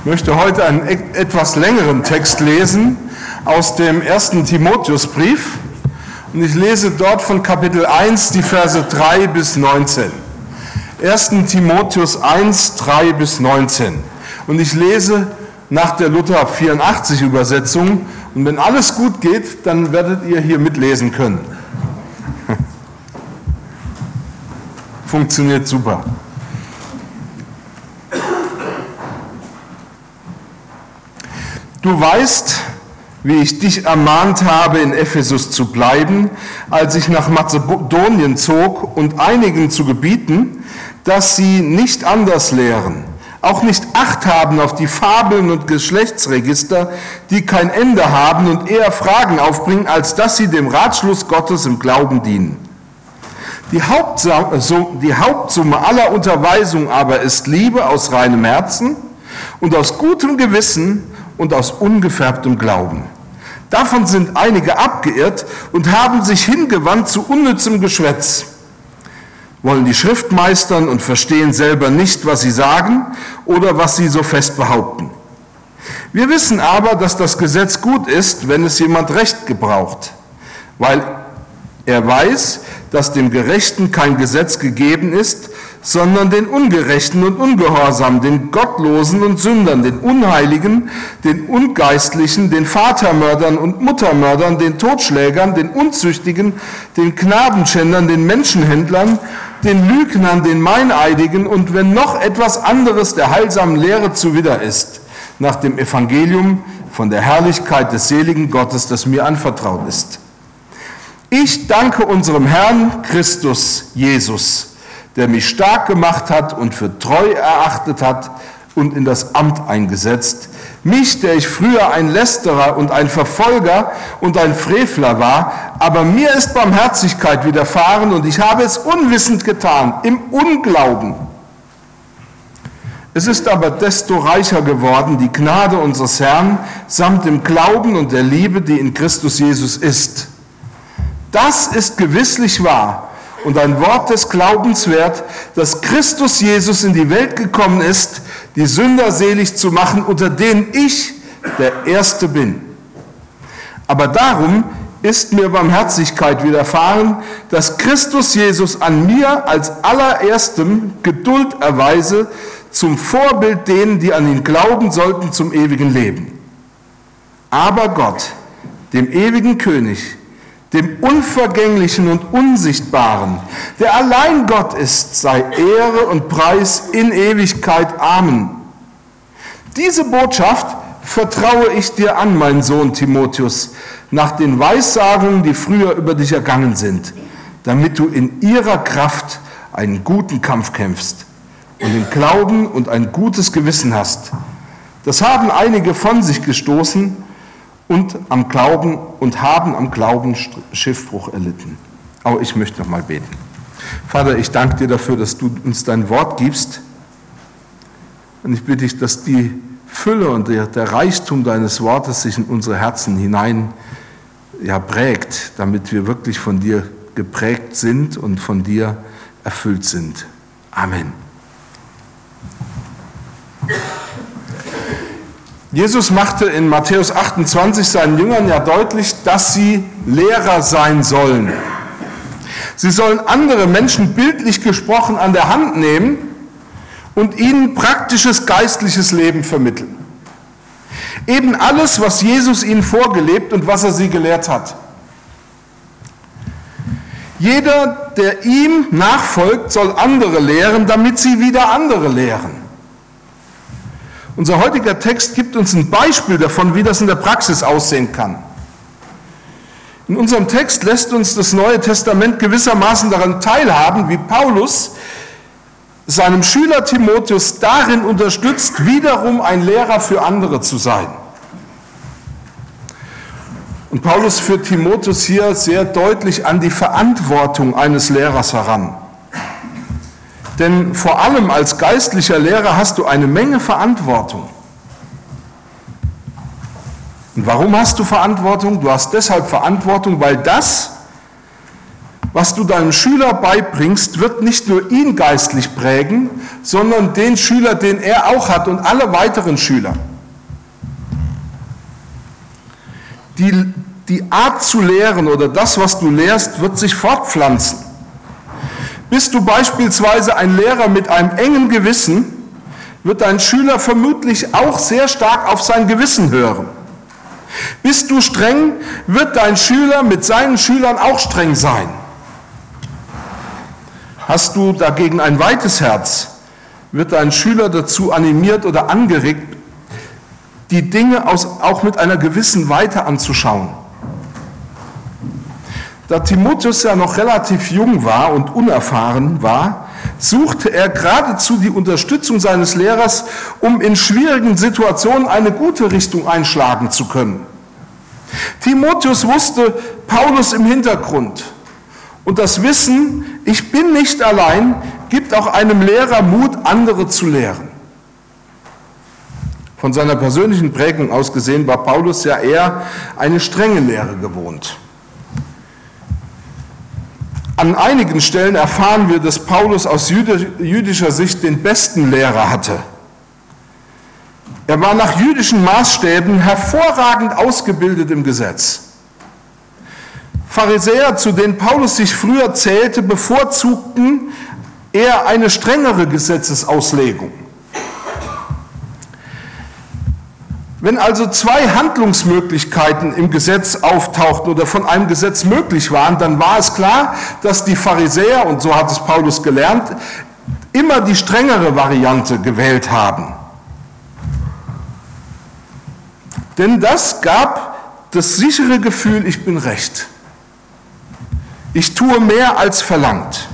Ich möchte heute einen etwas längeren Text lesen aus dem ersten Timotheusbrief. Und ich lese dort von Kapitel 1 die Verse 3 bis 19. 1. Timotheus 1, 3 bis 19. Und ich lese nach der Luther 84 Übersetzung. Und wenn alles gut geht, dann werdet ihr hier mitlesen können. Funktioniert super. Du weißt, wie ich dich ermahnt habe, in Ephesus zu bleiben, als ich nach Mazedonien zog und einigen zu gebieten, dass sie nicht anders lehren, auch nicht Acht haben auf die Fabeln und Geschlechtsregister, die kein Ende haben und eher Fragen aufbringen, als dass sie dem Ratschluss Gottes im Glauben dienen. Die Hauptsumme aller Unterweisung aber ist Liebe aus reinem Herzen und aus gutem Gewissen und aus ungefärbtem Glauben. Davon sind einige abgeirrt und haben sich hingewandt zu unnützem Geschwätz, wollen die Schrift meistern und verstehen selber nicht, was sie sagen oder was sie so fest behaupten. Wir wissen aber, dass das Gesetz gut ist, wenn es jemand recht gebraucht, weil er weiß, dass dem Gerechten kein Gesetz gegeben ist, sondern den Ungerechten und Ungehorsamen, den Gottlosen und Sündern, den Unheiligen, den Ungeistlichen, den Vatermördern und Muttermördern, den Totschlägern, den Unzüchtigen, den Knabenschändern, den Menschenhändlern, den Lügnern, den Meineidigen und wenn noch etwas anderes der heilsamen Lehre zuwider ist, nach dem Evangelium von der Herrlichkeit des seligen Gottes, das mir anvertraut ist. Ich danke unserem Herrn Christus Jesus der mich stark gemacht hat und für treu erachtet hat und in das Amt eingesetzt. Mich, der ich früher ein Lästerer und ein Verfolger und ein Frevler war, aber mir ist Barmherzigkeit widerfahren und ich habe es unwissend getan, im Unglauben. Es ist aber desto reicher geworden, die Gnade unseres Herrn samt dem Glauben und der Liebe, die in Christus Jesus ist. Das ist gewisslich wahr und ein Wort des Glaubens wert, dass Christus Jesus in die Welt gekommen ist, die Sünder selig zu machen, unter denen ich der Erste bin. Aber darum ist mir Barmherzigkeit widerfahren, dass Christus Jesus an mir als allererstem Geduld erweise, zum Vorbild denen, die an ihn glauben sollten, zum ewigen Leben. Aber Gott, dem ewigen König, dem Unvergänglichen und Unsichtbaren, der allein Gott ist, sei Ehre und Preis in Ewigkeit. Amen. Diese Botschaft vertraue ich dir an, mein Sohn Timotheus, nach den Weissagungen, die früher über dich ergangen sind, damit du in ihrer Kraft einen guten Kampf kämpfst und den Glauben und ein gutes Gewissen hast. Das haben einige von sich gestoßen, und am Glauben und haben am Glauben Schiffbruch erlitten. Aber ich möchte noch mal beten. Vater, ich danke dir dafür, dass du uns dein Wort gibst. Und ich bitte dich, dass die Fülle und der, der Reichtum deines Wortes sich in unsere Herzen hinein ja, prägt, damit wir wirklich von dir geprägt sind und von dir erfüllt sind. Amen. Jesus machte in Matthäus 28 seinen Jüngern ja deutlich, dass sie Lehrer sein sollen. Sie sollen andere Menschen bildlich gesprochen an der Hand nehmen und ihnen praktisches geistliches Leben vermitteln. Eben alles, was Jesus ihnen vorgelebt und was er sie gelehrt hat. Jeder, der ihm nachfolgt, soll andere lehren, damit sie wieder andere lehren. Unser heutiger Text gibt uns ein Beispiel davon, wie das in der Praxis aussehen kann. In unserem Text lässt uns das Neue Testament gewissermaßen daran teilhaben, wie Paulus seinem Schüler Timotheus darin unterstützt, wiederum ein Lehrer für andere zu sein. Und Paulus führt Timotheus hier sehr deutlich an die Verantwortung eines Lehrers heran. Denn vor allem als geistlicher Lehrer hast du eine Menge Verantwortung. Und warum hast du Verantwortung? Du hast deshalb Verantwortung, weil das, Was du deinem Schüler beibringst, wird nicht nur ihn geistlich prägen, sondern den Schüler, den er auch hat und alle weiteren Schüler. Die, die Art zu lehren oder das, was du lehrst, wird sich fortpflanzen. Bist du beispielsweise ein Lehrer mit einem engen Gewissen, wird dein Schüler vermutlich auch sehr stark auf sein Gewissen hören. Bist du streng, wird dein Schüler mit seinen Schülern auch streng sein. Hast du dagegen ein weites Herz, wird dein Schüler dazu animiert oder angeregt, die Dinge auch mit einer gewissen Weite anzuschauen. Da Timotheus ja noch relativ jung war und unerfahren war, suchte er geradezu die Unterstützung seines Lehrers, um in schwierigen Situationen eine gute Richtung einschlagen zu können. Timotheus wusste Paulus im Hintergrund. Und das Wissen, ich bin nicht allein, gibt auch einem Lehrer Mut, andere zu lehren. Von seiner persönlichen Prägung aus gesehen war Paulus ja eher eine strenge Lehre gewohnt. An einigen Stellen erfahren wir, dass Paulus aus jüdischer Sicht den besten Lehrer hatte. Er war nach jüdischen Maßstäben hervorragend ausgebildet im Gesetz. Pharisäer, zu denen Paulus sich früher zählte, bevorzugten eher eine strengere Gesetzesauslegung. Wenn also zwei Handlungsmöglichkeiten im Gesetz auftauchten oder von einem Gesetz möglich waren, dann war es klar, dass die Pharisäer, und so hat es Paulus gelernt, immer die strengere Variante gewählt haben. Denn das gab das sichere Gefühl, ich bin recht. Ich tue mehr als verlangt.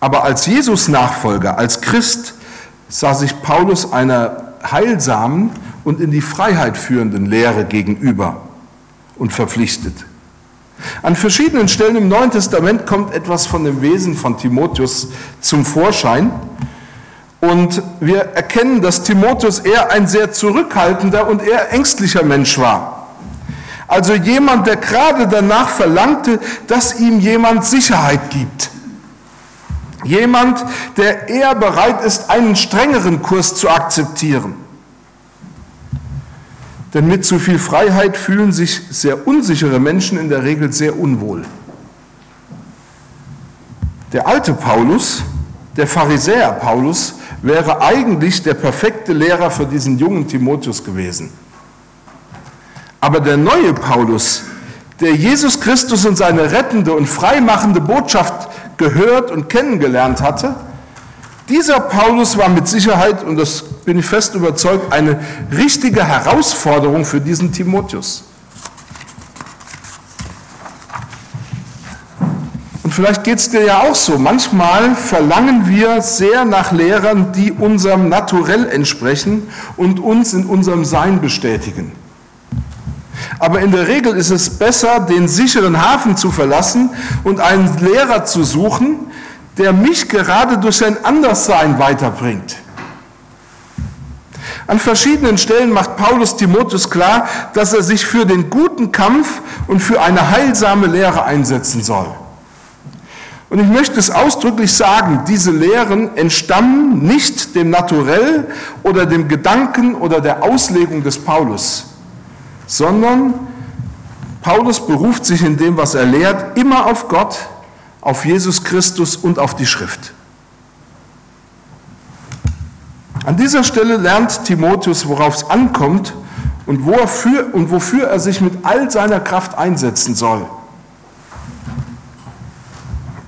Aber als Jesus-Nachfolger, als Christ, sah sich Paulus einer heilsamen und in die Freiheit führenden Lehre gegenüber und verpflichtet. An verschiedenen Stellen im Neuen Testament kommt etwas von dem Wesen von Timotheus zum Vorschein. Und wir erkennen, dass Timotheus eher ein sehr zurückhaltender und eher ängstlicher Mensch war. Also jemand, der gerade danach verlangte, dass ihm jemand Sicherheit gibt. Jemand, der eher bereit ist, einen strengeren Kurs zu akzeptieren. Denn mit zu viel Freiheit fühlen sich sehr unsichere Menschen in der Regel sehr unwohl. Der alte Paulus, der Pharisäer Paulus, wäre eigentlich der perfekte Lehrer für diesen jungen Timotheus gewesen. Aber der neue Paulus, der Jesus Christus und seine rettende und freimachende Botschaft gehört und kennengelernt hatte, dieser Paulus war mit Sicherheit, und das bin ich fest überzeugt, eine richtige Herausforderung für diesen Timotheus. Und vielleicht geht es dir ja auch so. Manchmal verlangen wir sehr nach Lehrern, die unserem Naturell entsprechen und uns in unserem Sein bestätigen. Aber in der Regel ist es besser, den sicheren Hafen zu verlassen und einen Lehrer zu suchen, der mich gerade durch sein Anderssein weiterbringt. An verschiedenen Stellen macht Paulus Timotheus klar, dass er sich für den guten Kampf und für eine heilsame Lehre einsetzen soll. Und ich möchte es ausdrücklich sagen, diese Lehren entstammen nicht dem Naturell oder dem Gedanken oder der Auslegung des Paulus, sondern Paulus beruft sich in dem, was er lehrt, immer auf Gott, auf Jesus Christus und auf die Schrift. An dieser Stelle lernt Timotheus, worauf es ankommt und, wofür, und wofür er sich mit all seiner Kraft einsetzen soll.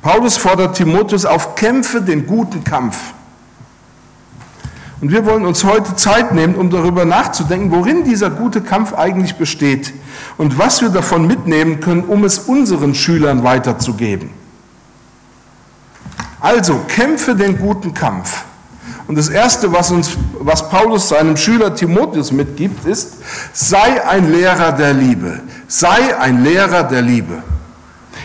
Paulus fordert Timotheus auf, kämpfe den guten Kampf. Und wir wollen uns heute Zeit nehmen, um darüber nachzudenken, worin dieser gute Kampf eigentlich besteht und was wir davon mitnehmen können, um es unseren Schülern weiterzugeben. Also kämpfe den guten Kampf. Und das Erste, was, uns, was Paulus seinem Schüler Timotheus mitgibt, ist, sei ein Lehrer der Liebe. Sei ein Lehrer der Liebe.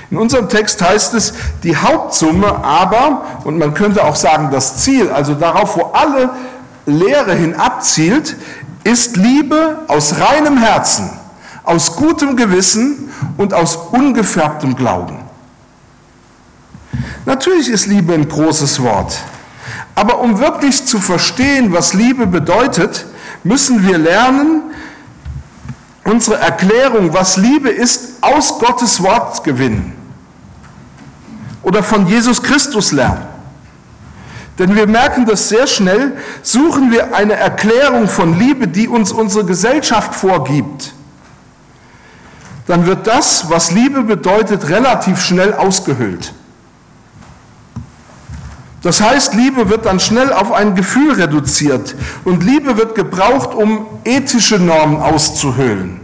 In unserem Text heißt es, die Hauptsumme aber, und man könnte auch sagen das Ziel, also darauf, wo alle Lehre hin abzielt, ist Liebe aus reinem Herzen, aus gutem Gewissen und aus ungefärbtem Glauben. Natürlich ist Liebe ein großes Wort. Aber um wirklich zu verstehen, was Liebe bedeutet, müssen wir lernen, unsere Erklärung, was Liebe ist, aus Gottes Wort gewinnen. Oder von Jesus Christus lernen. Denn wir merken das sehr schnell, suchen wir eine Erklärung von Liebe, die uns unsere Gesellschaft vorgibt. Dann wird das, was Liebe bedeutet, relativ schnell ausgehöhlt. Das heißt, Liebe wird dann schnell auf ein Gefühl reduziert und Liebe wird gebraucht, um ethische Normen auszuhöhlen.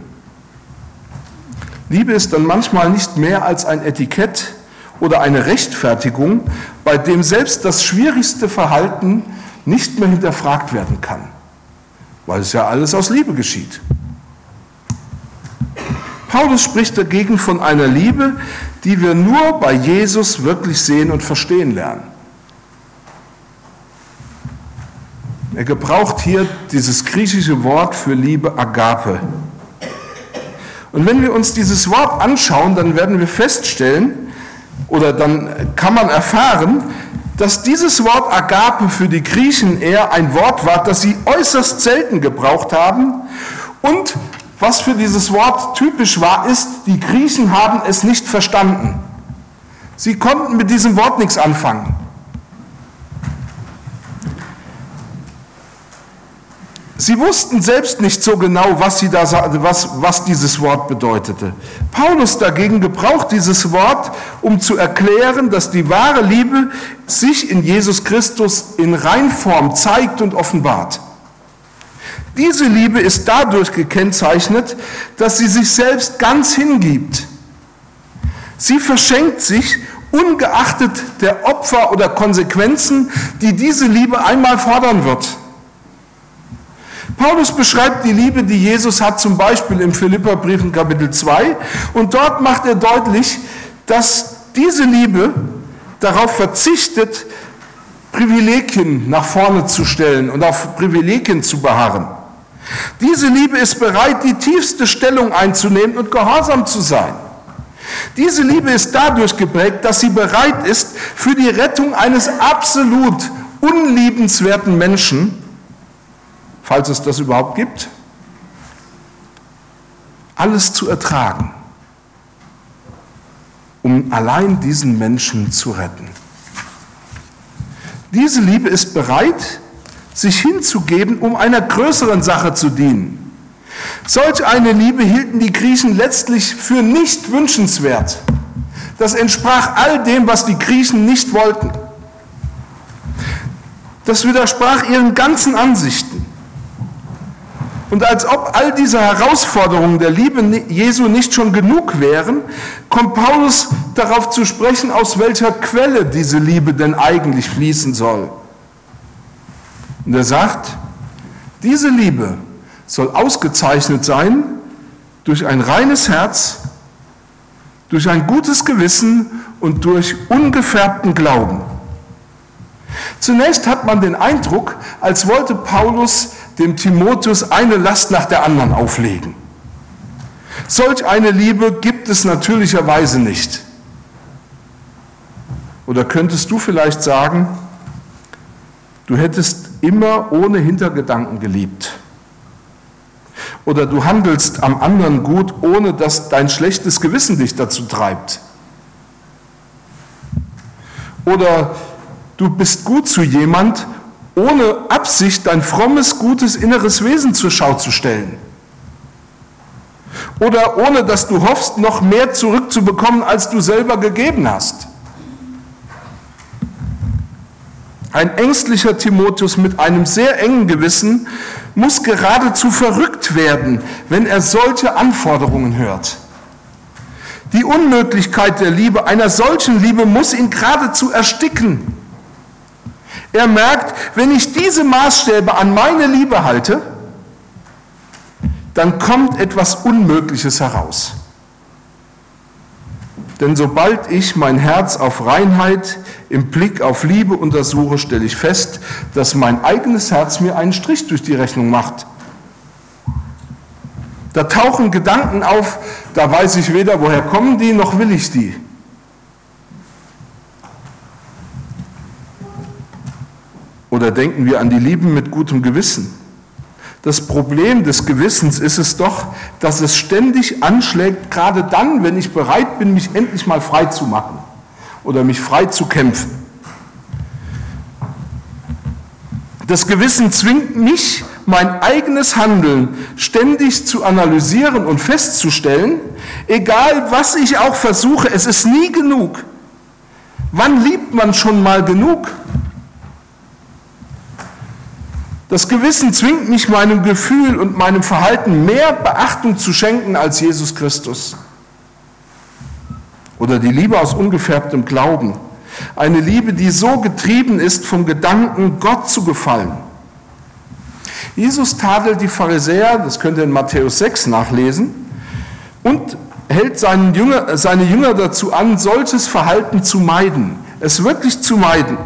Liebe ist dann manchmal nicht mehr als ein Etikett oder eine Rechtfertigung, bei dem selbst das schwierigste Verhalten nicht mehr hinterfragt werden kann, weil es ja alles aus Liebe geschieht. Paulus spricht dagegen von einer Liebe, die wir nur bei Jesus wirklich sehen und verstehen lernen. Er gebraucht hier dieses griechische Wort für Liebe Agape. Und wenn wir uns dieses Wort anschauen, dann werden wir feststellen, oder dann kann man erfahren, dass dieses Wort Agape für die Griechen eher ein Wort war, das sie äußerst selten gebraucht haben. Und was für dieses Wort typisch war, ist, die Griechen haben es nicht verstanden. Sie konnten mit diesem Wort nichts anfangen. Sie wussten selbst nicht so genau, was, sie da, was, was dieses Wort bedeutete. Paulus dagegen gebraucht dieses Wort, um zu erklären, dass die wahre Liebe sich in Jesus Christus in Reinform zeigt und offenbart. Diese Liebe ist dadurch gekennzeichnet, dass sie sich selbst ganz hingibt. Sie verschenkt sich ungeachtet der Opfer oder Konsequenzen, die diese Liebe einmal fordern wird. Paulus beschreibt die Liebe, die Jesus hat, zum Beispiel im Philipperbrief in Kapitel 2. Und dort macht er deutlich, dass diese Liebe darauf verzichtet, Privilegien nach vorne zu stellen und auf Privilegien zu beharren. Diese Liebe ist bereit, die tiefste Stellung einzunehmen und gehorsam zu sein. Diese Liebe ist dadurch geprägt, dass sie bereit ist, für die Rettung eines absolut unliebenswerten Menschen falls es das überhaupt gibt, alles zu ertragen, um allein diesen Menschen zu retten. Diese Liebe ist bereit, sich hinzugeben, um einer größeren Sache zu dienen. Solch eine Liebe hielten die Griechen letztlich für nicht wünschenswert. Das entsprach all dem, was die Griechen nicht wollten. Das widersprach ihren ganzen Ansichten. Und als ob all diese Herausforderungen der Liebe Jesu nicht schon genug wären, kommt Paulus darauf zu sprechen, aus welcher Quelle diese Liebe denn eigentlich fließen soll. Und er sagt, diese Liebe soll ausgezeichnet sein durch ein reines Herz, durch ein gutes Gewissen und durch ungefärbten Glauben. Zunächst hat man den Eindruck, als wollte Paulus dem Timotheus eine Last nach der anderen auflegen. Solch eine Liebe gibt es natürlicherweise nicht. Oder könntest du vielleicht sagen, du hättest immer ohne Hintergedanken geliebt. Oder du handelst am anderen gut, ohne dass dein schlechtes Gewissen dich dazu treibt. Oder du bist gut zu jemand, ohne Absicht dein frommes, gutes inneres Wesen zur Schau zu stellen. Oder ohne dass du hoffst, noch mehr zurückzubekommen, als du selber gegeben hast. Ein ängstlicher Timotheus mit einem sehr engen Gewissen muss geradezu verrückt werden, wenn er solche Anforderungen hört. Die Unmöglichkeit der Liebe, einer solchen Liebe, muss ihn geradezu ersticken. Er merkt, wenn ich diese Maßstäbe an meine Liebe halte, dann kommt etwas Unmögliches heraus. Denn sobald ich mein Herz auf Reinheit im Blick auf Liebe untersuche, stelle ich fest, dass mein eigenes Herz mir einen Strich durch die Rechnung macht. Da tauchen Gedanken auf, da weiß ich weder, woher kommen die, noch will ich die. Oder denken wir an die Lieben mit gutem Gewissen. Das Problem des Gewissens ist es doch, dass es ständig anschlägt, gerade dann, wenn ich bereit bin, mich endlich mal frei zu machen oder mich frei zu kämpfen. Das Gewissen zwingt mich, mein eigenes Handeln ständig zu analysieren und festzustellen, egal was ich auch versuche, es ist nie genug. Wann liebt man schon mal genug? Das Gewissen zwingt mich, meinem Gefühl und meinem Verhalten mehr Beachtung zu schenken als Jesus Christus. Oder die Liebe aus ungefärbtem Glauben. Eine Liebe, die so getrieben ist vom Gedanken, Gott zu gefallen. Jesus tadelt die Pharisäer, das könnt ihr in Matthäus 6 nachlesen, und hält Jünger, seine Jünger dazu an, solches Verhalten zu meiden, es wirklich zu meiden.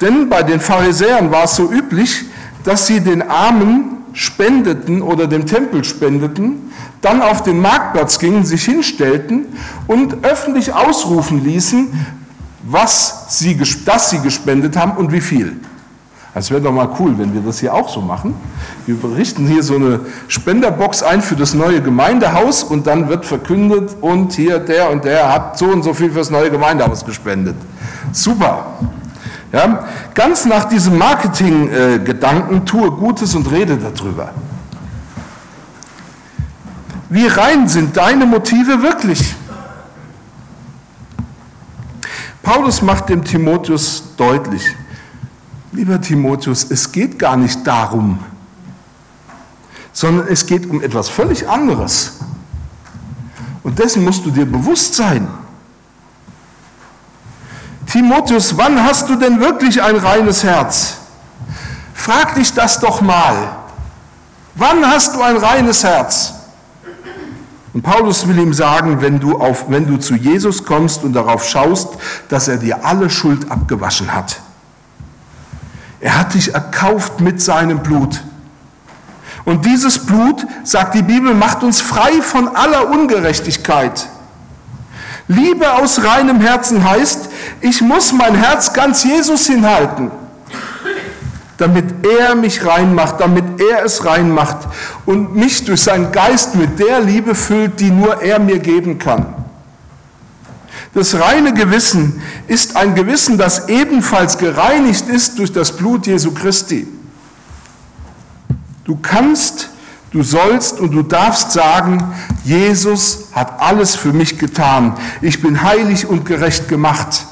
Denn bei den Pharisäern war es so üblich, dass sie den Armen spendeten oder dem Tempel spendeten, dann auf den Marktplatz gingen, sich hinstellten und öffentlich ausrufen ließen, was sie, dass sie gespendet haben und wie viel. Es wäre doch mal cool, wenn wir das hier auch so machen. Wir richten hier so eine Spenderbox ein für das neue Gemeindehaus und dann wird verkündet und hier der und der hat so und so viel für das neue Gemeindehaus gespendet. Super. Ja, ganz nach diesem Marketing-Gedanken, tue Gutes und rede darüber. Wie rein sind deine Motive wirklich? Paulus macht dem Timotheus deutlich, lieber Timotheus, es geht gar nicht darum, sondern es geht um etwas völlig anderes. Und dessen musst du dir bewusst sein. Timotheus, wann hast du denn wirklich ein reines Herz? Frag dich das doch mal. Wann hast du ein reines Herz? Und Paulus will ihm sagen, wenn du, auf, wenn du zu Jesus kommst und darauf schaust, dass er dir alle Schuld abgewaschen hat. Er hat dich erkauft mit seinem Blut. Und dieses Blut, sagt die Bibel, macht uns frei von aller Ungerechtigkeit. Liebe aus reinem Herzen heißt, ich muss mein Herz ganz Jesus hinhalten, damit er mich reinmacht, damit er es reinmacht und mich durch seinen Geist mit der Liebe füllt, die nur er mir geben kann. Das reine Gewissen ist ein Gewissen, das ebenfalls gereinigt ist durch das Blut Jesu Christi. Du kannst, du sollst und du darfst sagen, Jesus hat alles für mich getan. Ich bin heilig und gerecht gemacht.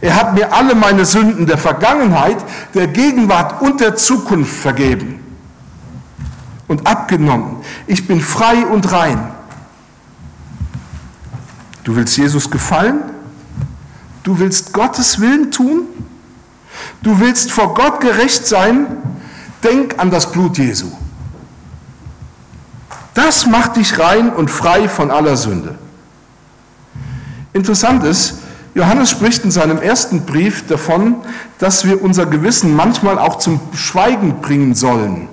Er hat mir alle meine Sünden der Vergangenheit, der Gegenwart und der Zukunft vergeben und abgenommen. Ich bin frei und rein. Du willst Jesus gefallen? Du willst Gottes Willen tun? Du willst vor Gott gerecht sein? Denk an das Blut Jesu. Das macht dich rein und frei von aller Sünde. Interessant ist, Johannes spricht in seinem ersten Brief davon, dass wir unser Gewissen manchmal auch zum Schweigen bringen sollen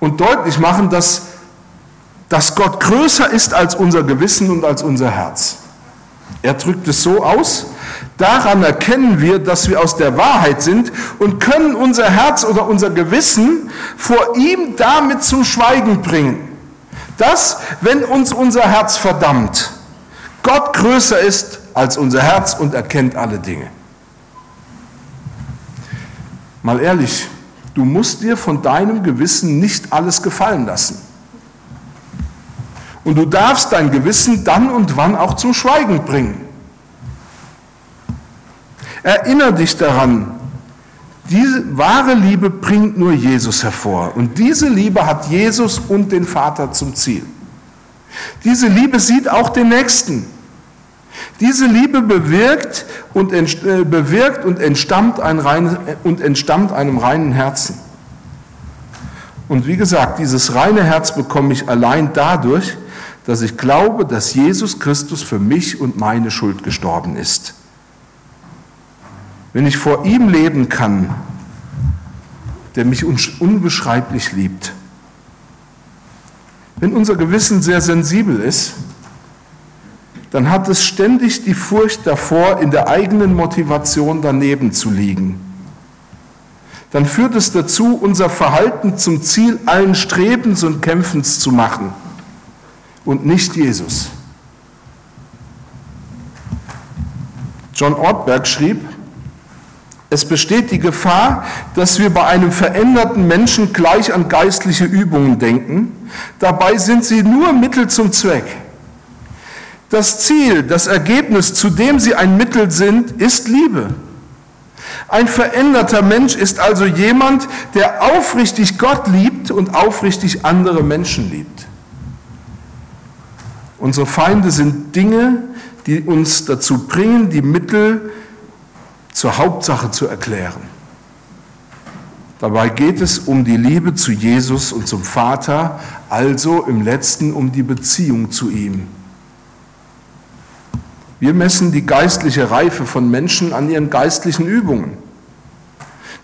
und deutlich machen, dass dass Gott größer ist als unser Gewissen und als unser Herz. Er drückt es so aus, daran erkennen wir, dass wir aus der Wahrheit sind und können unser Herz oder unser Gewissen vor ihm damit zum Schweigen bringen. Dass, wenn uns unser Herz verdammt, Gott größer ist als unser Herz und erkennt alle Dinge. Mal ehrlich, du musst dir von deinem Gewissen nicht alles gefallen lassen. Und du darfst dein Gewissen dann und wann auch zum Schweigen bringen. Erinner dich daran, diese wahre Liebe bringt nur Jesus hervor. Und diese Liebe hat Jesus und den Vater zum Ziel. Diese Liebe sieht auch den Nächsten. Diese Liebe bewirkt und, äh, bewirkt und, entstammt ein rein, und entstammt einem reinen Herzen. Und wie gesagt, dieses reine Herz bekomme ich allein dadurch, dass ich glaube, dass Jesus Christus für mich und meine Schuld gestorben ist. Wenn ich vor ihm leben kann, der mich unbeschreiblich liebt. Wenn unser Gewissen sehr sensibel ist dann hat es ständig die Furcht davor, in der eigenen Motivation daneben zu liegen. Dann führt es dazu, unser Verhalten zum Ziel allen Strebens und Kämpfens zu machen und nicht Jesus. John Ortberg schrieb, es besteht die Gefahr, dass wir bei einem veränderten Menschen gleich an geistliche Übungen denken. Dabei sind sie nur Mittel zum Zweck. Das Ziel, das Ergebnis, zu dem sie ein Mittel sind, ist Liebe. Ein veränderter Mensch ist also jemand, der aufrichtig Gott liebt und aufrichtig andere Menschen liebt. Unsere Feinde sind Dinge, die uns dazu bringen, die Mittel zur Hauptsache zu erklären. Dabei geht es um die Liebe zu Jesus und zum Vater, also im letzten um die Beziehung zu ihm. Wir messen die geistliche Reife von Menschen an ihren geistlichen Übungen.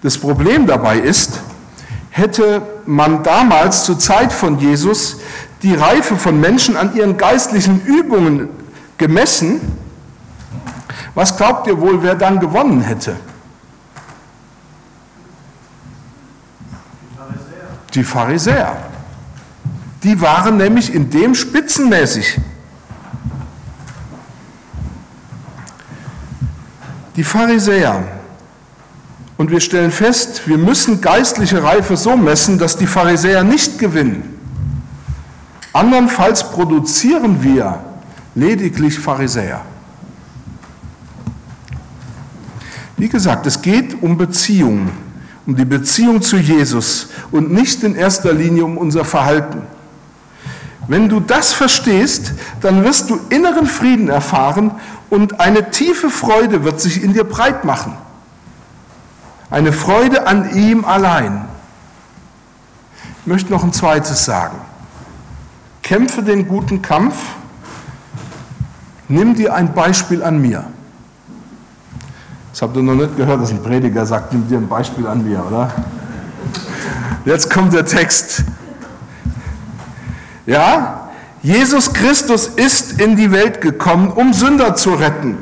Das Problem dabei ist, hätte man damals zur Zeit von Jesus die Reife von Menschen an ihren geistlichen Übungen gemessen, was glaubt ihr wohl, wer dann gewonnen hätte? Die Pharisäer. Die waren nämlich in dem spitzenmäßig. Die Pharisäer. Und wir stellen fest, wir müssen geistliche Reife so messen, dass die Pharisäer nicht gewinnen. Andernfalls produzieren wir lediglich Pharisäer. Wie gesagt, es geht um Beziehungen, um die Beziehung zu Jesus und nicht in erster Linie um unser Verhalten. Wenn du das verstehst, dann wirst du inneren Frieden erfahren und eine tiefe Freude wird sich in dir breit machen. Eine Freude an ihm allein. Ich möchte noch ein zweites sagen. Kämpfe den guten Kampf. Nimm dir ein Beispiel an mir. Das habt ihr noch nicht gehört, dass ein Prediger sagt, nimm dir ein Beispiel an mir, oder? Jetzt kommt der Text. Ja, Jesus Christus ist in die Welt gekommen, um Sünder zu retten.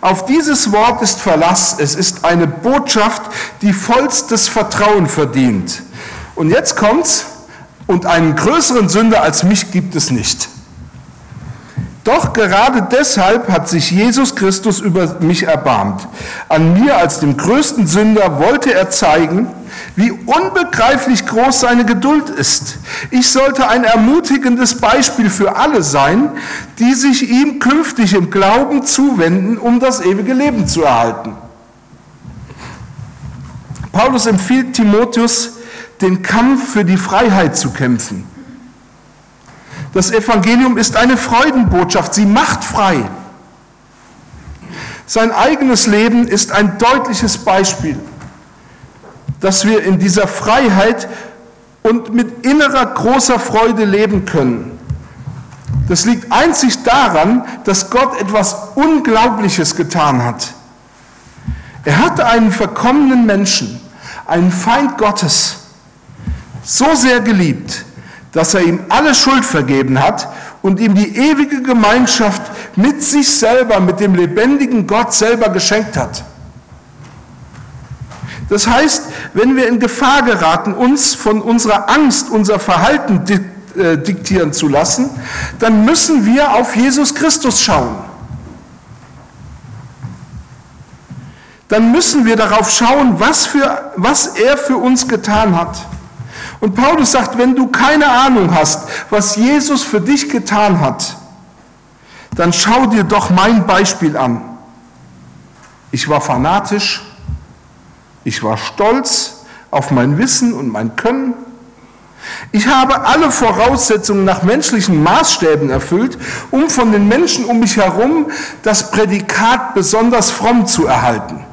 Auf dieses Wort ist Verlass. Es ist eine Botschaft, die vollstes Vertrauen verdient. Und jetzt kommt's. Und einen größeren Sünder als mich gibt es nicht. Doch gerade deshalb hat sich Jesus Christus über mich erbarmt. An mir als dem größten Sünder wollte er zeigen, wie unbegreiflich groß seine Geduld ist. Ich sollte ein ermutigendes Beispiel für alle sein, die sich ihm künftig im Glauben zuwenden, um das ewige Leben zu erhalten. Paulus empfiehlt Timotheus, den Kampf für die Freiheit zu kämpfen. Das Evangelium ist eine Freudenbotschaft, sie macht frei. Sein eigenes Leben ist ein deutliches Beispiel, dass wir in dieser Freiheit und mit innerer großer Freude leben können. Das liegt einzig daran, dass Gott etwas Unglaubliches getan hat. Er hatte einen verkommenen Menschen, einen Feind Gottes, so sehr geliebt, dass er ihm alle Schuld vergeben hat und ihm die ewige Gemeinschaft mit sich selber, mit dem lebendigen Gott selber geschenkt hat. Das heißt, wenn wir in Gefahr geraten, uns von unserer Angst unser Verhalten äh, diktieren zu lassen, dann müssen wir auf Jesus Christus schauen. Dann müssen wir darauf schauen, was, für, was er für uns getan hat. Und Paulus sagt, wenn du keine Ahnung hast, was Jesus für dich getan hat, dann schau dir doch mein Beispiel an. Ich war fanatisch, ich war stolz auf mein Wissen und mein Können. Ich habe alle Voraussetzungen nach menschlichen Maßstäben erfüllt, um von den Menschen um mich herum das Prädikat besonders fromm zu erhalten.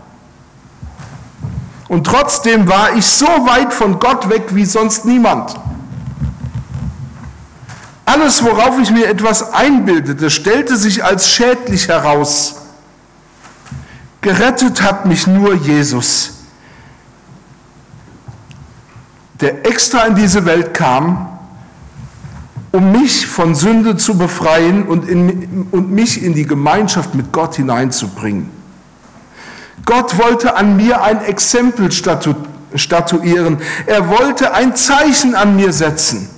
Und trotzdem war ich so weit von Gott weg wie sonst niemand. Alles, worauf ich mir etwas einbildete, stellte sich als schädlich heraus. Gerettet hat mich nur Jesus, der extra in diese Welt kam, um mich von Sünde zu befreien und, in, und mich in die Gemeinschaft mit Gott hineinzubringen. Gott wollte an mir ein Exempel statu statuieren. Er wollte ein Zeichen an mir setzen.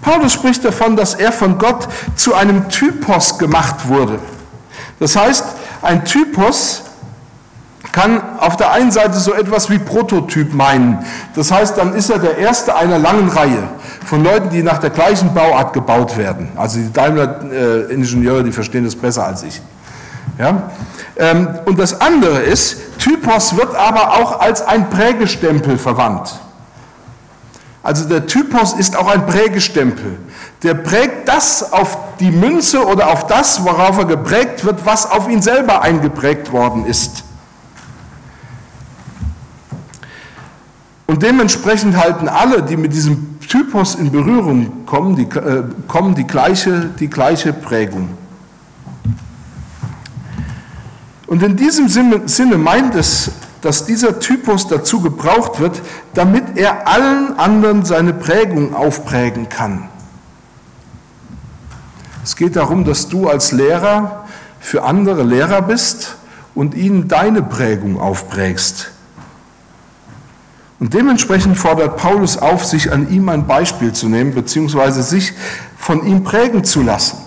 Paulus spricht davon, dass er von Gott zu einem Typos gemacht wurde. Das heißt, ein Typos kann auf der einen Seite so etwas wie Prototyp meinen. Das heißt, dann ist er der erste einer langen Reihe von Leuten, die nach der gleichen Bauart gebaut werden. Also die Daimler-Ingenieure, die verstehen das besser als ich. Ja? Ähm, und das andere ist, Typos wird aber auch als ein Prägestempel verwandt. Also der Typos ist auch ein Prägestempel. Der prägt das auf die Münze oder auf das, worauf er geprägt wird, was auf ihn selber eingeprägt worden ist. Und dementsprechend halten alle, die mit diesem Typus in Berührung kommen, die, äh, kommen die, gleiche, die gleiche Prägung. Und in diesem Sinne meint es, dass dieser Typus dazu gebraucht wird, damit er allen anderen seine Prägung aufprägen kann. Es geht darum, dass du als Lehrer für andere Lehrer bist und ihnen deine Prägung aufprägst. Und dementsprechend fordert Paulus auf, sich an ihm ein Beispiel zu nehmen, beziehungsweise sich von ihm prägen zu lassen.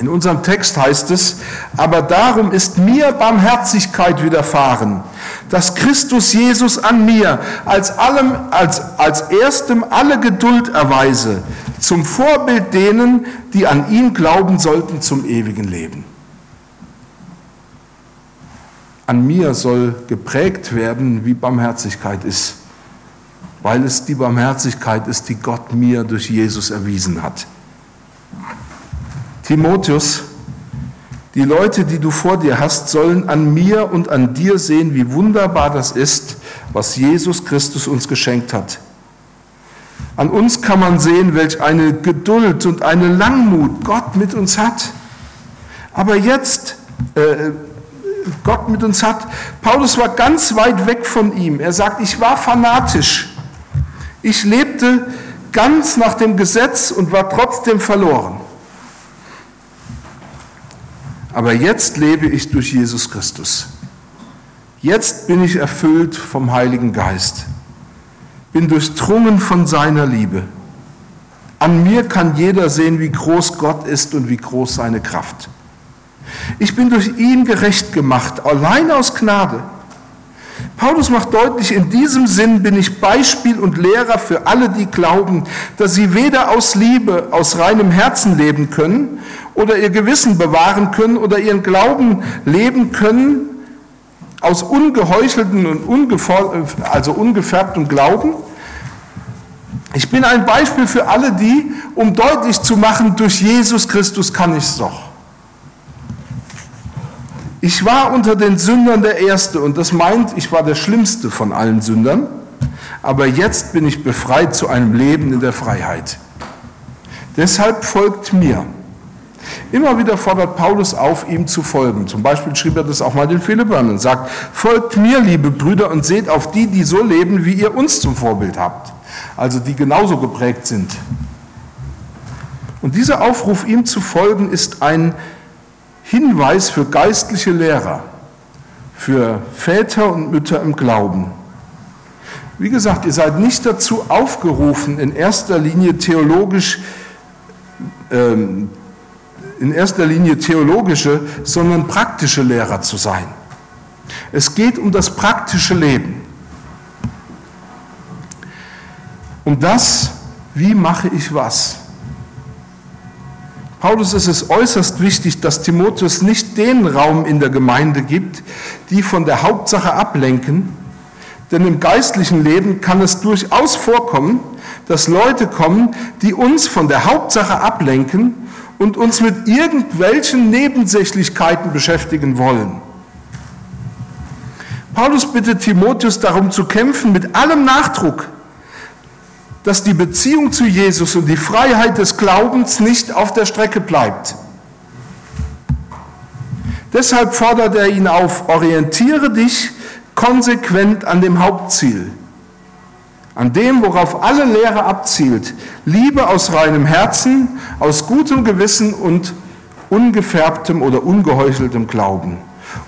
In unserem Text heißt es, aber darum ist mir Barmherzigkeit widerfahren, dass Christus Jesus an mir als, allem, als, als erstem alle Geduld erweise, zum Vorbild denen, die an ihn glauben sollten zum ewigen Leben. An mir soll geprägt werden, wie Barmherzigkeit ist, weil es die Barmherzigkeit ist, die Gott mir durch Jesus erwiesen hat. Timotheus, die Leute, die du vor dir hast, sollen an mir und an dir sehen, wie wunderbar das ist, was Jesus Christus uns geschenkt hat. An uns kann man sehen, welch eine Geduld und eine Langmut Gott mit uns hat. Aber jetzt, äh, Gott mit uns hat, Paulus war ganz weit weg von ihm. Er sagt, ich war fanatisch. Ich lebte ganz nach dem Gesetz und war trotzdem verloren aber jetzt lebe ich durch Jesus Christus. Jetzt bin ich erfüllt vom Heiligen Geist, bin durchdrungen von seiner Liebe. An mir kann jeder sehen, wie groß Gott ist und wie groß seine Kraft. Ich bin durch ihn gerecht gemacht, allein aus Gnade. Paulus macht deutlich, in diesem Sinn bin ich Beispiel und Lehrer für alle, die glauben, dass sie weder aus Liebe, aus reinem Herzen leben können oder ihr Gewissen bewahren können oder ihren Glauben leben können aus ungeheuchelten und also ungefärbtem Glauben. Ich bin ein Beispiel für alle die, um deutlich zu machen, durch Jesus Christus kann ich es doch. Ich war unter den Sündern der Erste und das meint, ich war der Schlimmste von allen Sündern, aber jetzt bin ich befreit zu einem Leben in der Freiheit. Deshalb folgt mir. Immer wieder fordert Paulus auf, ihm zu folgen. Zum Beispiel schrieb er das auch mal den Philippern und sagt, folgt mir, liebe Brüder, und seht auf die, die so leben, wie ihr uns zum Vorbild habt. Also die genauso geprägt sind. Und dieser Aufruf, ihm zu folgen, ist ein Hinweis für geistliche Lehrer, für Väter und Mütter im Glauben. Wie gesagt, ihr seid nicht dazu aufgerufen, in erster Linie theologisch, ähm, in erster Linie theologische, sondern praktische Lehrer zu sein. Es geht um das praktische Leben. Um das, wie mache ich was? Paulus ist es äußerst wichtig, dass Timotheus nicht den Raum in der Gemeinde gibt, die von der Hauptsache ablenken, denn im geistlichen Leben kann es durchaus vorkommen, dass Leute kommen, die uns von der Hauptsache ablenken und uns mit irgendwelchen Nebensächlichkeiten beschäftigen wollen. Paulus bittet Timotheus darum zu kämpfen mit allem Nachdruck, dass die Beziehung zu Jesus und die Freiheit des Glaubens nicht auf der Strecke bleibt. Deshalb fordert er ihn auf, orientiere dich konsequent an dem Hauptziel, an dem, worauf alle Lehre abzielt, Liebe aus reinem Herzen, aus gutem Gewissen und ungefärbtem oder ungeheucheltem Glauben.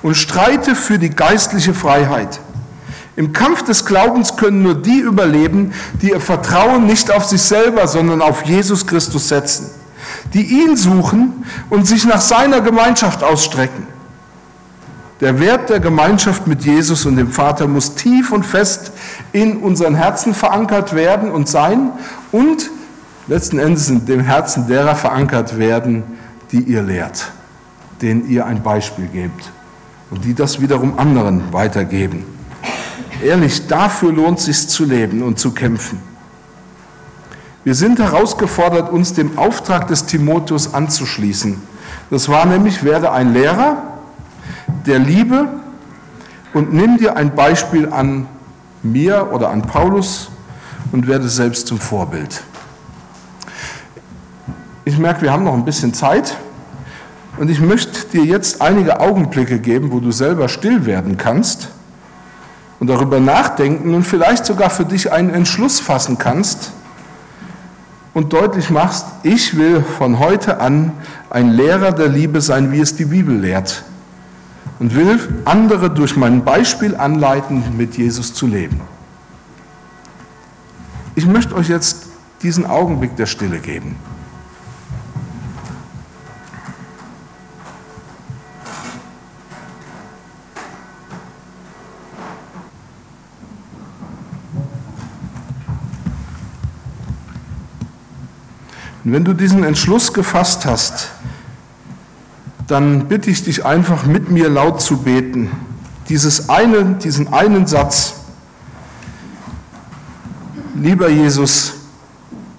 Und streite für die geistliche Freiheit. Im Kampf des Glaubens können nur die überleben, die ihr Vertrauen nicht auf sich selber, sondern auf Jesus Christus setzen, die ihn suchen und sich nach seiner Gemeinschaft ausstrecken. Der Wert der Gemeinschaft mit Jesus und dem Vater muss tief und fest in unseren Herzen verankert werden und sein und letzten Endes in dem Herzen derer verankert werden, die ihr lehrt, denen ihr ein Beispiel gebt und die das wiederum anderen weitergeben. Ehrlich, dafür lohnt es sich zu leben und zu kämpfen. Wir sind herausgefordert, uns dem Auftrag des Timotheus anzuschließen. Das war nämlich, werde ein Lehrer, der Liebe und nimm dir ein Beispiel an mir oder an Paulus und werde selbst zum Vorbild. Ich merke, wir haben noch ein bisschen Zeit und ich möchte dir jetzt einige Augenblicke geben, wo du selber still werden kannst und darüber nachdenken und vielleicht sogar für dich einen Entschluss fassen kannst und deutlich machst, ich will von heute an ein Lehrer der Liebe sein, wie es die Bibel lehrt und will andere durch mein Beispiel anleiten, mit Jesus zu leben. Ich möchte euch jetzt diesen Augenblick der Stille geben. Und wenn du diesen Entschluss gefasst hast, dann bitte ich dich einfach mit mir laut zu beten. Dieses eine, diesen einen Satz. Lieber Jesus,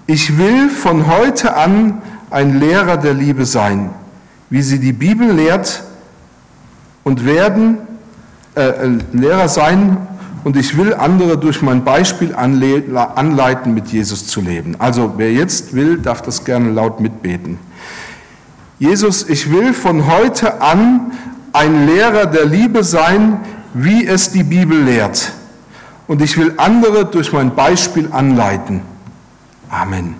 ich will von heute an ein Lehrer der Liebe sein, wie sie die Bibel lehrt und werden äh, äh Lehrer sein und ich will andere durch mein Beispiel anleiten, mit Jesus zu leben. Also wer jetzt will, darf das gerne laut mitbeten. Jesus, ich will von heute an ein Lehrer der Liebe sein, wie es die Bibel lehrt. Und ich will andere durch mein Beispiel anleiten. Amen.